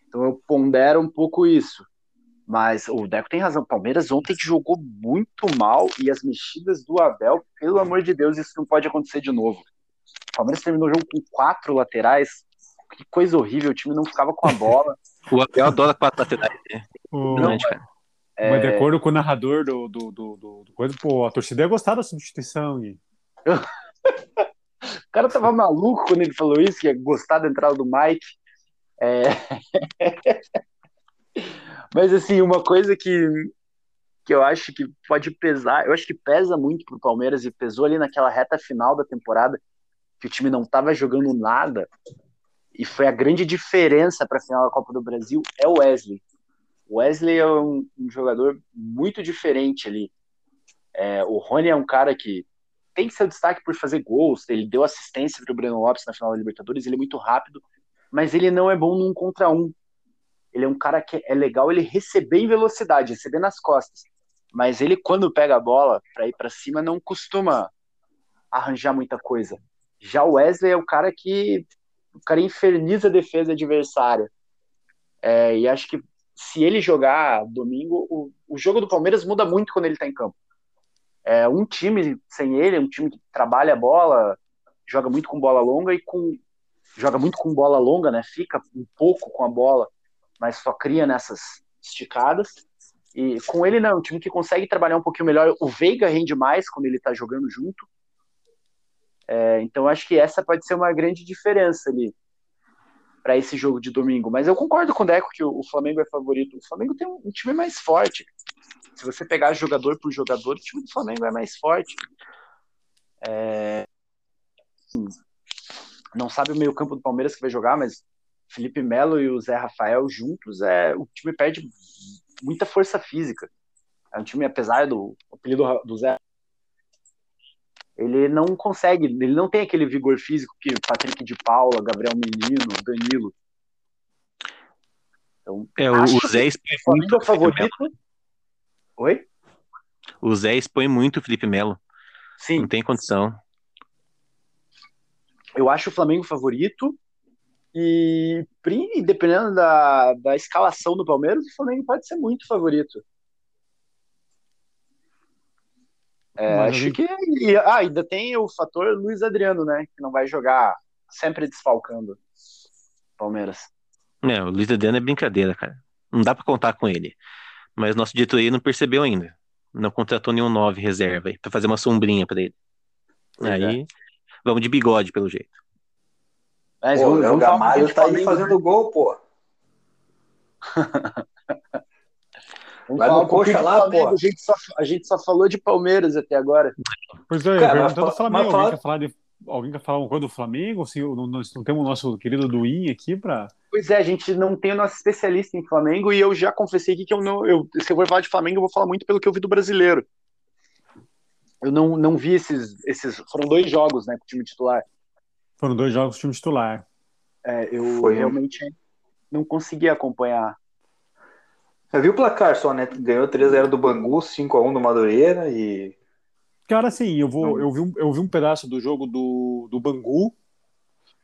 Então eu pondero um pouco isso. Mas o Deco tem razão. O Palmeiras ontem jogou muito mal e as mexidas do Abel, pelo amor de Deus, isso não pode acontecer de novo. O Palmeiras terminou o jogo com quatro laterais. Que coisa horrível, o time não ficava com a bola. O Abel adora quatro laterais, né? O- Impressionante, cara. Mas de acordo com o narrador do, do, do, do- do coisa, pô, a torcida ia gostar da substituição. O cara tava maluco quando ele falou isso, que ia gostar da entrada do Mike. É... Mas assim, uma coisa que, que eu acho que pode pesar, eu acho que pesa muito pro Palmeiras e pesou ali naquela reta final da temporada, que o time não tava jogando nada, e foi a grande diferença para a final da Copa do Brasil, é o Wesley. Wesley é um, um jogador muito diferente ali. É, o Rony é um cara que tem seu destaque por fazer gols, ele deu assistência para o Breno Lopes na final da Libertadores, ele é muito rápido, mas ele não é bom num contra um. Ele é um cara que é legal ele receber em velocidade, receber nas costas. Mas ele, quando pega a bola para ir para cima, não costuma arranjar muita coisa. Já o Wesley é o cara que o cara inferniza a defesa adversária. É, e acho que se ele jogar domingo, o, o jogo do Palmeiras muda muito quando ele tá em campo. É, um time sem ele, um time que trabalha a bola, joga muito com bola longa e com joga muito com bola longa, né? Fica um pouco com a bola, mas só cria nessas esticadas. E com ele não, é um time que consegue trabalhar um pouquinho melhor. O Veiga rende mais quando ele tá jogando junto. É, então acho que essa pode ser uma grande diferença ali para esse jogo de domingo. Mas eu concordo com o Deco que o, Flamengo é favorito. O Flamengo tem um, time mais forte. Se você pegar jogador por jogador, o time do Flamengo é mais forte. É... Não sabe o meio-campo do Palmeiras que vai jogar, mas Felipe Melo e o Zé Rafael juntos, é o time perde muita força física. É um time, apesar do apelido do Zé ele não consegue, ele não tem aquele vigor físico que Patrick de Paula, Gabriel Menino, Danilo. Então, é, o, Zé expõe muito o favorito. Oi? O Zé expõe muito o Felipe Melo. Sim. Não tem condição. Eu acho o Flamengo favorito. E dependendo da, da escalação do Palmeiras, o Flamengo pode ser muito favorito. É, acho que. E, ah, ainda tem o fator Luiz Adriano, né? Que não vai jogar sempre desfalcando Palmeiras. É, o Luiz Adriano é brincadeira, cara. Não dá para contar com ele. Mas nosso diretoria não percebeu ainda. Não contratou nenhum nove reserva aí, pra fazer uma sombrinha para ele. Pois aí, é. vamos de bigode, pelo jeito. Mas pô, o Gamalho tá aí fazendo gol, pô. Vamos Vai no coxa lá, pô. A gente, só, a gente só falou de Palmeiras até agora. Pois é, Cara, perguntando do Flamengo. Alguém, quer falar de, alguém quer falar uma coisa do Flamengo? Assim, não, não, não temos o nosso querido Duin aqui para. Pois é, a gente não tem o nosso especialista em Flamengo e eu já confessei aqui que eu não. Eu, se eu for falar de Flamengo, eu vou falar muito pelo que eu vi do brasileiro. Eu não, não vi esses, esses. Foram dois jogos, né, com o time titular. Foram dois jogos com o time titular. É, eu Foi. realmente não consegui acompanhar eu vi o placar só, né? Ganhou 3x0 do Bangu, 5x1 do Madureira e. Cara, assim, eu, vou, eu, vi um, eu vi um pedaço do jogo do, do Bangu,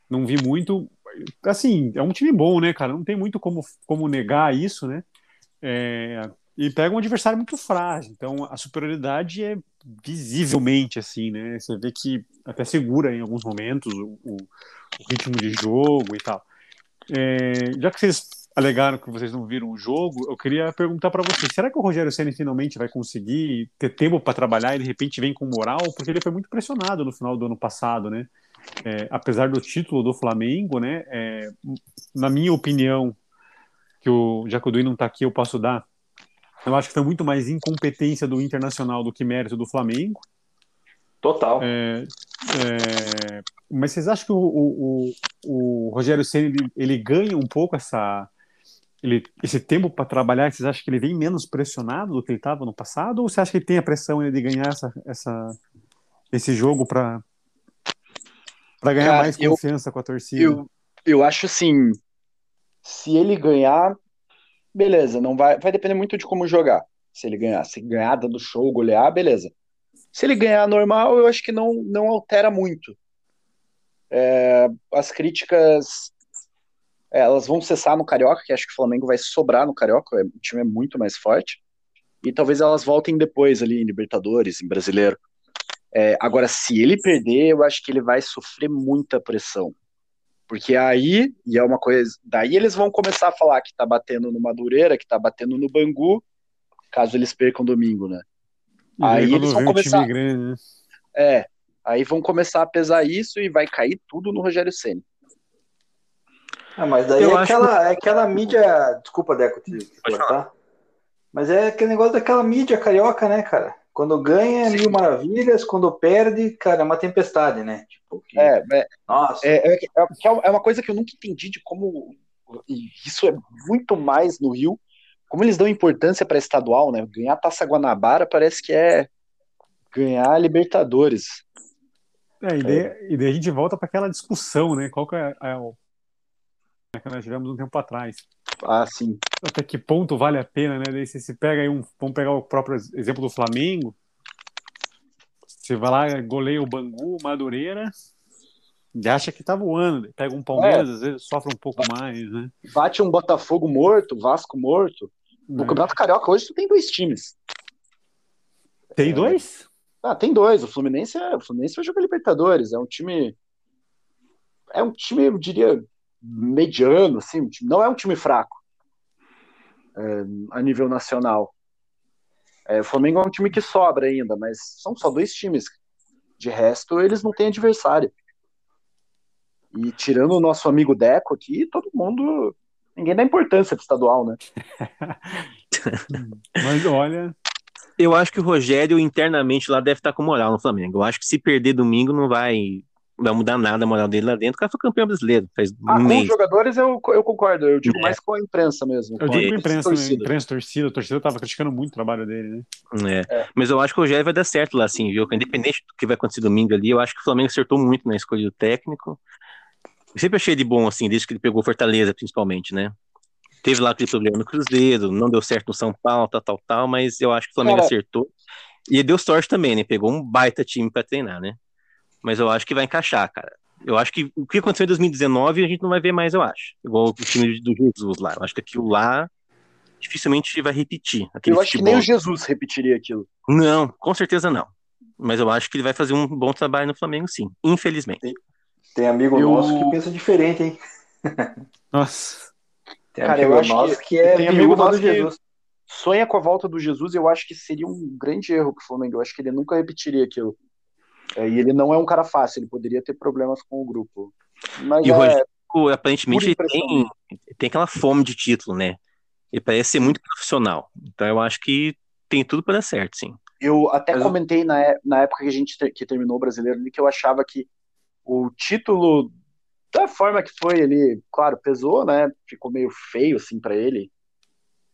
não vi muito. Assim, é um time bom, né, cara? Não tem muito como, como negar isso, né? É, e pega um adversário muito frágil, então a superioridade é visivelmente assim, né? Você vê que até segura em alguns momentos o, o, o ritmo de jogo e tal. É, já que vocês alegaram que vocês não viram o jogo, eu queria perguntar para vocês: será que o Rogério Ceni finalmente vai conseguir ter tempo para trabalhar e de repente vem com moral? Porque ele foi muito pressionado no final do ano passado, né? É, apesar do título do Flamengo, né? É, na minha opinião, que o, já que o Duí não está aqui, eu posso dar. Eu acho que foi muito mais incompetência do Internacional do que mérito do Flamengo. Total. É, é, mas vocês acham que o, o, o, o Rogério Senna ele, ele, ganha um pouco essa, ele, esse tempo para trabalhar, vocês acham que ele vem menos pressionado do que ele estava no passado? Ou você acha que ele tem a pressão de ganhar essa, essa, esse jogo para ganhar Cara, mais confiança eu, com a torcida? Eu, eu acho assim, se ele ganhar, beleza, não vai, vai depender muito de como jogar. Se ele ganhar, se ganhar dando show, golear, beleza. Se ele ganhar normal, eu acho que não, não altera muito. É, as críticas elas vão cessar no Carioca, que acho que o Flamengo vai sobrar no Carioca, o time é muito mais forte. E talvez elas voltem depois ali em Libertadores, em Brasileiro. É, agora, se ele perder, eu acho que ele vai sofrer muita pressão. Porque aí, e é uma coisa, daí eles vão começar a falar que tá batendo no Madureira, que tá batendo no Bangu, caso eles percam domingo, né? E aí eles vão começar. Grande, né? É, aí vão começar a pesar isso e vai cair tudo no Rogério Ceni. Ah, mas daí é aquela, é aquela mídia. Desculpa, Deco, te, cortar. Mas é aquele negócio daquela mídia carioca, né, cara? Quando ganha, Sim. mil maravilhas, quando perde, cara, é uma tempestade, né? Tipo, que... é, é, Nossa. É, é, é, é uma coisa que eu nunca entendi de como. E isso é muito mais no Rio. Como eles dão importância para estadual, né? Ganhar Taça Guanabara parece que é ganhar Libertadores. É, e daí, e daí a gente volta para aquela discussão, né? Qual que é, é o que nós tivemos um tempo atrás. Ah, sim. Até que ponto vale a pena, né? Daí você se pega aí um. Vamos pegar o próprio exemplo do Flamengo. Você vai lá, goleia o Bangu, Madureira. Ele acha que tá voando. Pega um Palmeiras, é. às vezes sofre um pouco mais, né? Bate um Botafogo morto, Vasco morto. No é. Campeonato Carioca hoje tu tem dois times. Tem é. dois? Ah, tem dois. O Fluminense, é... o Fluminense vai jogar Libertadores. É um time. É um time, eu diria, mediano, assim. Não é um time fraco é, a nível nacional. É, o Flamengo é um time que sobra ainda, mas são só dois times. De resto, eles não têm adversário. E tirando o nosso amigo Deco aqui, todo mundo. Ninguém dá importância pro estadual, né? Mas olha. Eu acho que o Rogério internamente lá deve estar com moral no Flamengo. Eu acho que se perder domingo não vai vai mudar nada a moral dele lá dentro. O cara foi campeão brasileiro. Faz ah, um com os jogadores eu, eu concordo. Eu digo é. mais com a imprensa mesmo. Eu digo com a imprensa, torcida. imprensa, torcida. A torcida tava criticando muito o trabalho dele, né? É. é. Mas eu acho que o Rogério vai dar certo lá, assim, viu? Independente do que vai acontecer domingo ali, eu acho que o Flamengo acertou muito na escolha do técnico. Eu sempre achei de bom, assim, desde que ele pegou Fortaleza, principalmente, né? Teve lá aquele problema no Cruzeiro, não deu certo no São Paulo, tal, tal, tal, mas eu acho que o Flamengo acertou. E deu sorte também, né? Pegou um baita time para treinar, né? Mas eu acho que vai encaixar, cara. Eu acho que o que aconteceu em 2019 a gente não vai ver mais, eu acho. Igual o time do Jesus lá. Eu acho que aquilo lá dificilmente vai repetir. Eu acho futebol. que nem o Jesus repetiria aquilo. Não, com certeza não. Mas eu acho que ele vai fazer um bom trabalho no Flamengo, sim. Infelizmente. Tem, tem amigo eu... nosso que pensa diferente, hein? Nossa. Tem Cara, amigo nosso que, que é tem amigo nosso do Jesus. sonha com a volta do Jesus. Eu acho que seria um grande erro pro Flamengo. Eu acho que ele nunca repetiria aquilo. É, e ele não é um cara fácil, ele poderia ter problemas com o grupo. Mas e é, o Rogério, aparentemente, tem, tem aquela fome de título, né? Ele parece ser muito profissional. Então eu acho que tem tudo para dar certo, sim. Eu até Mas... comentei na, é, na época que a gente que terminou o brasileiro que eu achava que o título da forma que foi ele, claro, pesou, né? Ficou meio feio assim para ele.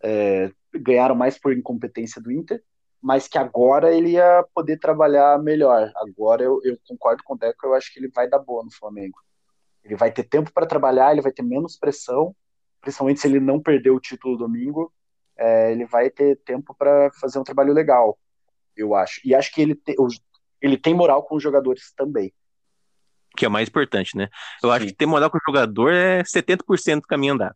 É, ganharam mais por incompetência do Inter mas que agora ele ia poder trabalhar melhor. Agora eu, eu concordo com o Deco, eu acho que ele vai dar boa no Flamengo. Ele vai ter tempo para trabalhar, ele vai ter menos pressão, principalmente se ele não perder o título domingo, é, ele vai ter tempo para fazer um trabalho legal, eu acho. E acho que ele, te, ele tem moral com os jogadores também. Que é o mais importante, né? Eu Sim. acho que ter moral com o jogador é 70% do caminho andado.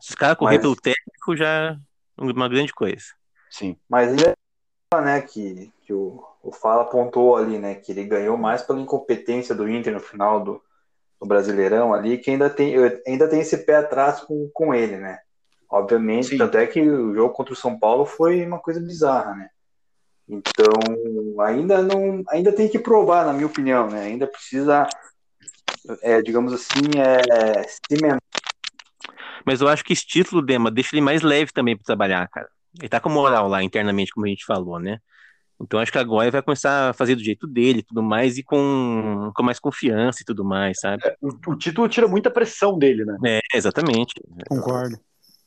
Se os caras correr Mas... pelo técnico, já é uma grande coisa. Sim, mas ele é, né, que, que o, o Fala apontou ali, né, que ele ganhou mais pela incompetência do Inter no final do, do Brasileirão ali, que ainda tem, ainda tem esse pé atrás com, com ele, né? Obviamente, Sim. até que o jogo contra o São Paulo foi uma coisa bizarra, né? Então, ainda não, ainda tem que provar, na minha opinião, né? Ainda precisa, é, digamos assim, é, cimentar. Mas eu acho que esse título, Dema, deixa ele mais leve também para trabalhar, cara. Ele tá com moral lá internamente, como a gente falou, né? Então acho que agora ele vai começar a fazer do jeito dele e tudo mais, e com, com mais confiança e tudo mais, sabe? É, o, o, título tira muita pressão dele, né? É, exatamente. Concordo.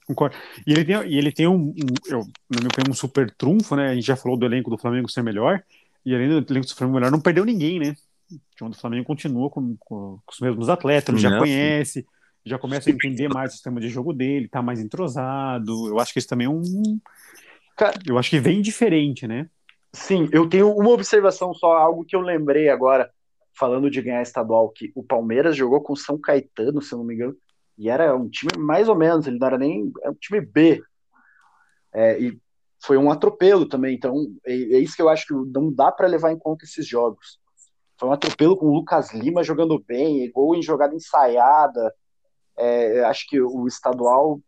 Concordo. E ele tem, e ele tem um, um eu, na minha opinião, um super trunfo, né? A gente já falou do elenco do Flamengo ser melhor, e além do elenco do Flamengo melhor, não perdeu ninguém, né? O time do Flamengo continua com, com, com os mesmos atletas, ele já conhece, já começa a entender mais o sistema de jogo dele, tá mais entrosado. Eu acho que isso também é um. Eu acho que vem diferente, né? Sim, eu tenho uma observação só, algo que eu lembrei agora, falando de ganhar estadual, que o Palmeiras jogou com São Caetano, se eu não me engano, e era um time mais ou menos, ele não era nem. É um time B. É, e foi um atropelo também, então é, é isso que eu acho que não dá para levar em conta esses jogos. Foi um atropelo com o Lucas Lima jogando bem, gol em jogada ensaiada, é, acho que o estadual,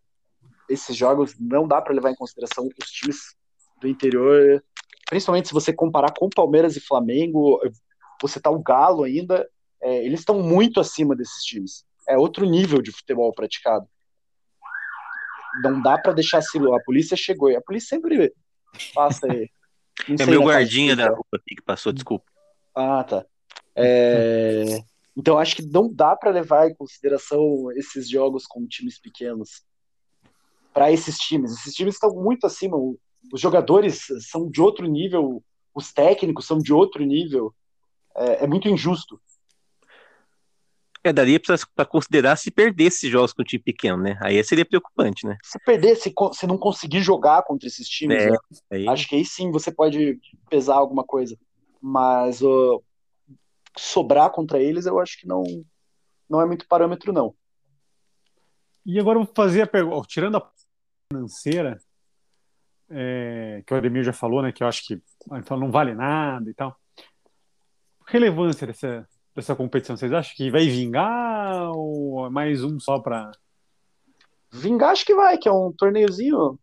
esses jogos não dá para levar em consideração os times do interior, principalmente se você comparar com Palmeiras e Flamengo, você tá o Galo ainda, é, eles estão muito acima desses times. É outro nível de futebol praticado. Não dá para deixar assim, a polícia chegou, e a polícia sempre passa aí. É meu guardinha da roupa que passou, desculpa. Ah, tá. É... Então acho que não dá para levar em consideração esses jogos com times pequenos para esses times. Esses times estão muito acima. Os jogadores são de outro nível, os técnicos são de outro nível. É, é muito injusto. É, daria para considerar se perdesse esses jogos com um time pequeno, né? Aí seria preocupante, né? Se perder, se, se não conseguir jogar contra esses times, é, né? aí... acho que aí sim você pode pesar alguma coisa. Mas uh, sobrar contra eles, eu acho que não, não é muito parâmetro, não. E agora eu vou fazer a pergunta, tirando a financeira, é, que o Ademir já falou, né, que eu acho que então, não vale nada e tal. Relevância dessa, dessa competição, vocês acham que vai vingar ou é mais um só para Vingar acho que vai, que é um torneiozinho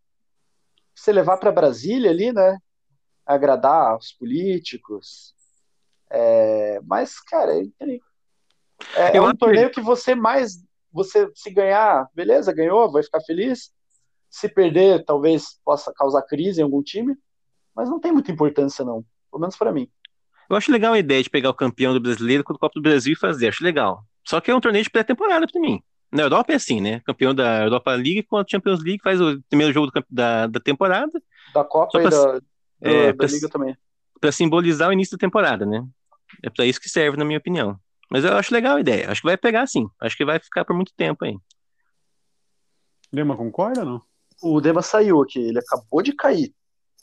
você levar para Brasília ali, né? Agradar os políticos. É, mas, cara, é, é um torneio que você mais. Você se ganhar, beleza, ganhou, vai ficar feliz. Se perder, talvez possa causar crise em algum time, mas não tem muita importância, não. Pelo menos para mim. Eu acho legal a ideia de pegar o campeão do brasileiro com o Copa do Brasil e fazer, acho legal. Só que é um torneio de pré-temporada para mim. Na Europa é assim, né? Campeão da Europa League com a Champions League faz o primeiro jogo do, da, da temporada. Da Copa pra, e da, é, da, Liga também. Para simbolizar o início da temporada, né? É para isso que serve, na minha opinião. Mas eu acho legal a ideia. Acho que vai pegar sim. Acho que vai ficar por muito tempo aí. Dema concorda ou não? O Dema saiu aqui, ele acabou de cair.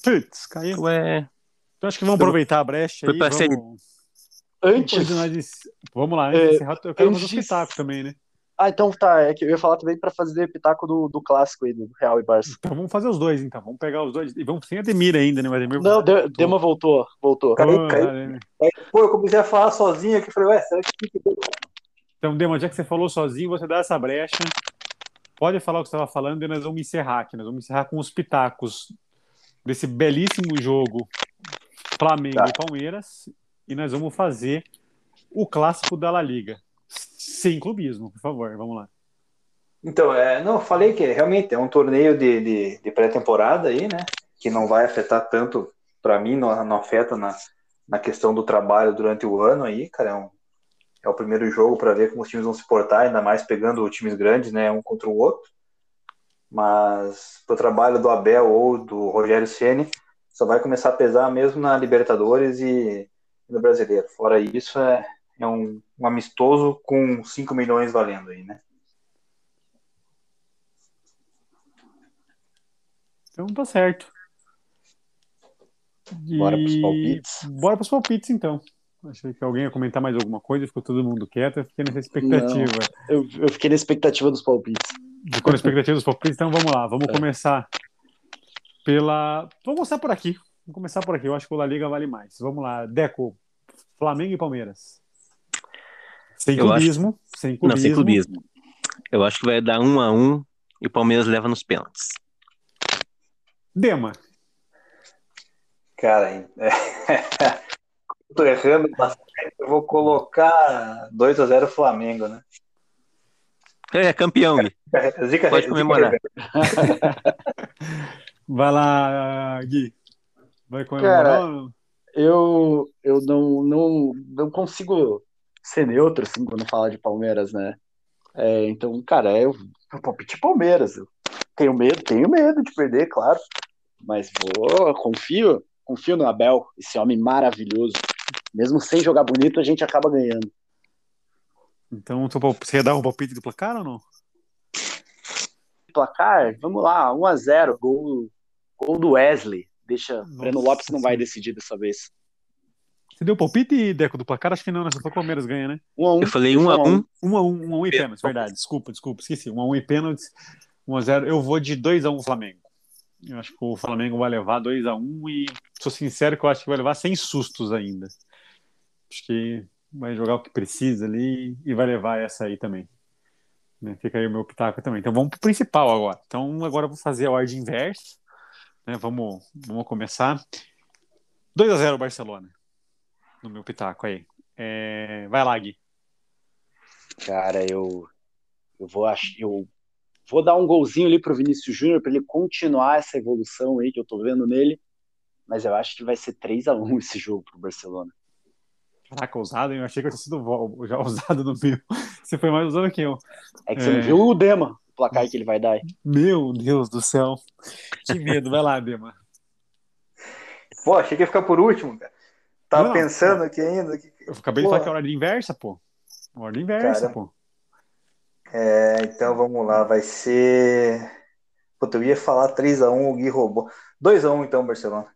Putz, caiu. Ué. Então acho que vamos aproveitar a brecha aí. Vamos... Antes. Vamos lá, antes é, eu quero fazer um também, né? Ah, então tá. É que eu ia falar também para fazer pitaco do, do clássico aí, do Real e Barça. Então vamos fazer os dois, então. Vamos pegar os dois. E vamos sem Ademir ainda, né? O Ademir Não, voltou. Dema voltou. Voltou. Caiu, caiu. Pô, eu comecei a falar sozinho aqui. Falei, ué, será que. Então, Dema, já que você falou sozinho, você dá essa brecha. Pode falar o que você estava falando e nós vamos encerrar aqui. Nós vamos encerrar com os pitacos desse belíssimo jogo Flamengo tá. e Palmeiras. E nós vamos fazer o clássico da La Liga. Sem clubismo, por favor, vamos lá. Então, é, não, falei que realmente é um torneio de, de, de pré-temporada aí, né? Que não vai afetar tanto, para mim, não, não afeta na, na questão do trabalho durante o ano aí, cara. É, um, é o primeiro jogo para ver como os times vão se portar, ainda mais pegando times grandes, né? Um contra o outro. Mas o trabalho do Abel ou do Rogério Ceni só vai começar a pesar mesmo na Libertadores e no Brasileiro. Fora isso, é, é um, um amistoso com 5 milhões valendo aí, né? Então tá certo. E... Bora pros palpites? Bora pros palpites, então. Achei que alguém ia comentar mais alguma coisa, ficou todo mundo quieto, eu fiquei nessa expectativa. eu, eu fiquei na expectativa dos palpites. Ficou na expectativa dos palpites, então vamos lá, vamos é. começar pela. Vamos começar por aqui. Vamos começar por aqui, eu acho que o La Liga vale mais. Vamos lá, Deco, Flamengo e Palmeiras. Sem clubismo, acho... sem clubismo. Não, sem clubismo. Eu acho que vai dar um a um e o Palmeiras leva nos pênaltis. Dema. Cara, é... tô errando bastante. Eu vou colocar 2 a 0 Flamengo, né? É, campeão, Gui. Zica, Pode comemorar. Vai lá, Gui. Vai comemorar? Cara, eu, eu não, não, não consigo ser neutro, assim, quando fala de Palmeiras, né? É, então, cara, eu, eu palpite Palmeiras. Eu tenho medo, tenho medo de perder, claro. Mas vou, confio, confio no Abel, esse homem maravilhoso. Mesmo sem jogar bonito, a gente acaba ganhando. Então, você ia dar um palpite do placar ou não? Placar? Vamos lá, 1x0, gol, gol do Wesley. Deixa, Nossa, Breno Lopes não vai decidir dessa vez. Você deu palpite, Deco, do placar? Acho que não, né? Só o Palmeiras ganha, né? 1 a 1 Eu falei 1 a 1 1 a 1 1 a 1 e pênaltis, verdade. Desculpa, desculpa, esqueci. 1 a 1 e pênaltis. 1 a 0 Eu vou de 2 a 1 Flamengo. Eu acho que o Flamengo vai levar 2 a 1 e sou sincero que eu acho que vai levar sem sustos ainda. Acho que vai jogar o que precisa ali e vai levar essa aí também. Né? Fica aí o meu pitaco também. Então vamos pro principal agora. Então agora eu vou fazer a ordem inversa. Né? Vamos, vamos começar. 2 a 0 Barcelona no meu pitaco aí. É... Vai lá, Gui. Cara, eu, eu vou eu vou dar um golzinho ali pro Vinícius Júnior para ele continuar essa evolução aí que eu tô vendo nele. Mas eu acho que vai ser 3 a 1 esse jogo pro Barcelona. Caraca, ousado, hein? Eu achei que eu tinha sido já ousado no meu. Você foi mais ousado que eu. É que você é... não viu o Dema, o placar que ele vai dar. Meu Deus do céu. Que medo. Vai lá, Dema. Pô, achei que ia ficar por último, cara. Tava não, pensando pô. aqui ainda. Eu acabei pô. de falar que é ordem inversa, pô. Ordem inversa, Cara, pô. É, então vamos lá, vai ser. Puta, eu ia falar 3x1, o Gui roubou. 2x1 então, Barcelona.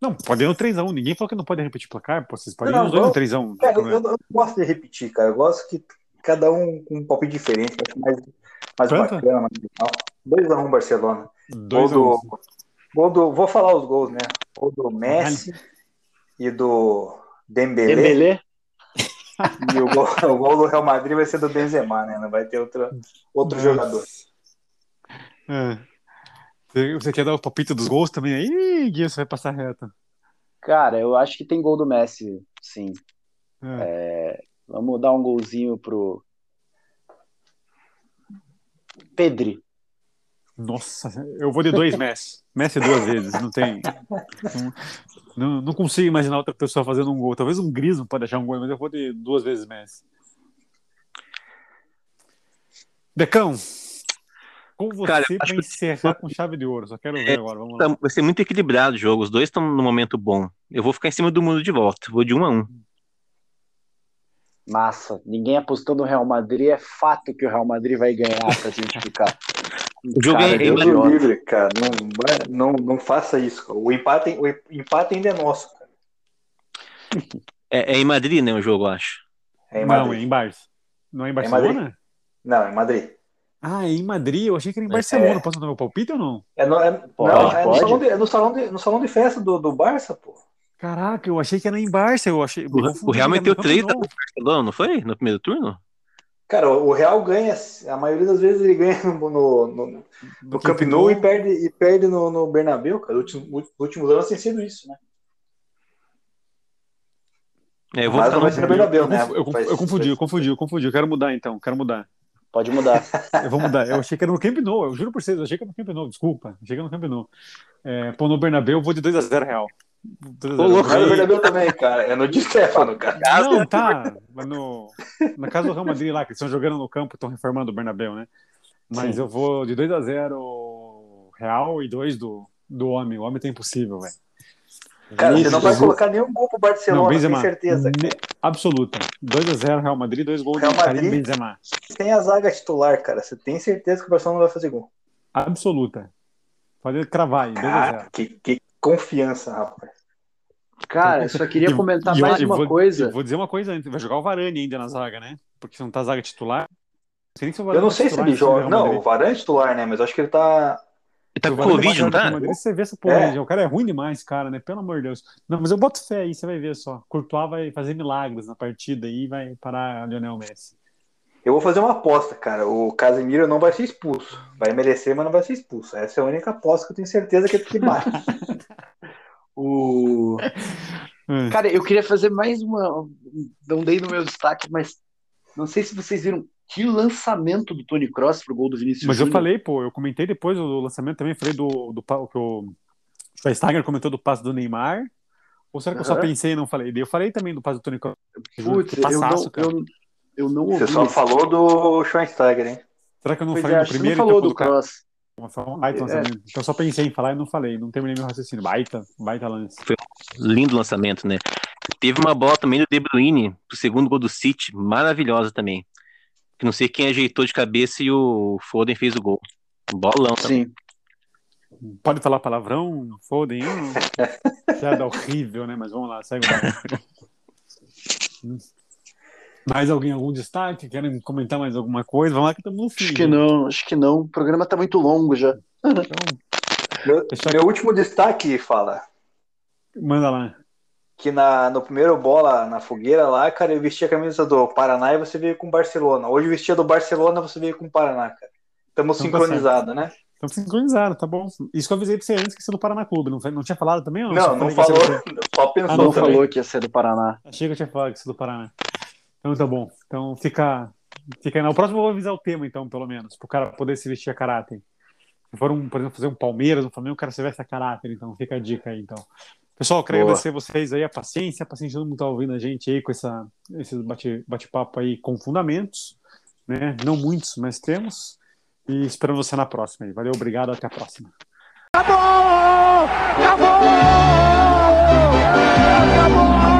Não, pode ir no 3x1. Ninguém falou que não pode repetir placar. Pô, vocês podem ir Não, nos dois no 3x1. Cara, eu, eu não gosto de repetir, cara. Eu gosto que cada um com um palpite diferente. Eu acho mais, mais Quanto? bacana, mais legal. 2x1 Barcelona. Gol 2x1. do, gol do. Vou falar os gols, né? Gol do Messi e do Dembélé. Dembélé? E o gol, o gol do Real Madrid vai ser do Benzema, né? Não vai ter outro, outro jogador. É. Você- quer dar o palpite dos gols também aí, Gui? Você vai passar reto. Cara, eu acho que tem gol do Messi, sim. É. Vamos dar um golzinho pro Pedri. Nossa, eu vou de dois Messi. Messi duas vezes. Não tem. Não, não, consigo imaginar outra pessoa fazendo um gol. Talvez um Grismo pode achar um gol, mas eu vou de duas vezes Messi. Decão, com você Cara, para que- encerrar com chave de ouro. Só quero ver É, agora. Vamos lá. Tá- Vai ser muito equilibrado o jogo. Os dois estão num momento bom. Eu vou ficar em cima do mundo de volta. Vou de um a um. Massa. Ninguém apostou no Real Madrid. É fato que o Real Madrid vai ganhar pra gente ficar. Cara, é- Deus é- me livre, cara. Não, não, não faça isso. cara. O empate, o empate ainda é nosso, cara. É, é em Madrid, né? O jogo, eu acho. É em Não, é em Barça. Não é em em Barcelona? Madrid. Não, é em Madrid. ah, é em Madrid. Eu achei que era em É. Barcelona. Posso dar meu palpite ou não? É no, é, Pode, não, é no, pode. salão de, é no salão de, no salão de festa do, do Barça, pô. Caraca, eu achei que era em Barça. Eu achei. O, o Real meteu três da não. Barcelona, não foi? No primeiro turno? Cara, o Real ganha, a maioria das vezes ele ganha no, no, no, no Camp Nou e perde, e perde no, no Bernabéu, cara. Nos últimos, últimos anos tem sido isso, né? É, eu vou Mas não vai ser no Bernabéu, Eu, né? eu, Vai- eu confundi, eu confundi, eu confundi. Eu quero mudar então. Quero mudar. Pode mudar. Eu vou mudar. Eu achei que era no Camp Nou. Eu juro por vocês, eu achei que era no Camp Nou. Desculpa. Achei que era no Camp Nou. É, pô, no Bernabéu eu vou de 2x0 Real. 2 a 0. Ô, no Bernabéu também, cara. É no Di Stefano, cara. Não, tá. Mas no, na casa do Real Madrid lá, que eles estão jogando no campo, estão reformando o Bernabéu, né? Mas Sim. eu vou de 2x0 Real e 2 do, do homem. O homem tá impossível, velho. Cara, você não vai Vinícius- colocar nenhum gol pro Barcelona, Não, tem Benzema. certeza. Ne- Absoluta. 2x0 Real Madrid, 2 gols Real do Karim Madrid. Benzema. Tem a zaga titular, cara. Você tem certeza que o Barcelona não vai fazer gol. Absoluta. Pode cravar aí, 2x0. Cara, que, que confiança, rapaz. Cara, eu só queria comentar e mais eu uma vou- coisa. eu Vou dizer uma coisa antes. Vai jogar o Varane ainda na zaga, né? Porque se não tá zaga titular. Não sei nem se o Varane Eu não tá sei se ele joga. Não, o Varane é titular, né? Mas eu acho que ele tá. Ele tá com Covid, não tá? Madrid, você vê essa porra, É. aí, O cara é ruim demais, cara, né? Pelo amor de Deus. Não, mas eu boto fé aí, você vai ver só. Courtois vai fazer milagres na partida aí e vai parar Lionel Messi. Eu vou fazer uma aposta, cara. O Casemiro não vai ser expulso. Vai merecer, mas não vai ser expulso. Essa é a única aposta que eu tenho certeza que, que bate. O... Hum. Cara, eu queria fazer mais uma. Não dei no meu destaque, mas não sei se vocês viram que lançamento do Tony Cross pro gol do Vinícius Mas eu Júnior. falei, pô, eu comentei depois do lançamento também, falei do, do que o Schweinsteiger comentou do passe do Neymar. Ou será que eu só pensei e não falei? Eu falei também do passe do Tony Kroos. Putz, eu não, eu, eu não ouvi. Você só falou do Schweinsteiger, hein? Será que eu não Pois falei é, no acho que você primeiro não e falou do do cara? Cross. Foi um baita É. lançamento. Então eu só pensei em falar e não falei. Não terminei meu raciocínio. Baita, baita lance. Lindo lançamento, né? Teve uma bola também do De Bruyne, pro segundo gol do City, maravilhosa também. Que não sei quem ajeitou de cabeça e o Foden fez o gol. Bolão também. Sim. Pode falar palavrão? Fodem. Hum. Piada horrível, né? Mas vamos lá, segue o. Mais alguém, algum destaque? Querem comentar mais alguma coisa? Vamos lá que estamos no fim. Acho que né? não, acho que não. O programa tá muito longo já. Então, Meu, meu último destaque fala manda lá. que na, no primeiro bola na fogueira lá, cara, eu vestia a camisa do Paraná e você veio com o Barcelona. Hoje eu vestia do Barcelona, você veio com o Paraná, cara. Estamos Então tá sincronizados, né? Estamos sincronizados, tá bom. Isso que eu avisei pra você antes que você é do Paraná Clube. Não, foi- não tinha falado também? Não, não falou, só pensou Ah, Não também. falou que ia ser do Paraná. Achei que eu tinha falado que você é do Paraná. Então tá bom. Então fica, fica aí. No próximo eu vou avisar o tema, então, pelo menos, pro cara poder se vestir a caráter. Se for, um, por exemplo, fazer um Palmeiras, um Flamengo, o cara se veste a caráter, então fica a dica aí, então. Pessoal, quero Boa. agradecer vocês aí, a paciência, a paciência de todo mundo tá ouvindo a gente aí com essa, esse bate- bate-papo aí com fundamentos, né? Não muitos, mas temos. E esperamos você na próxima aí. Valeu, obrigado, até a próxima. Acabou! Acabou!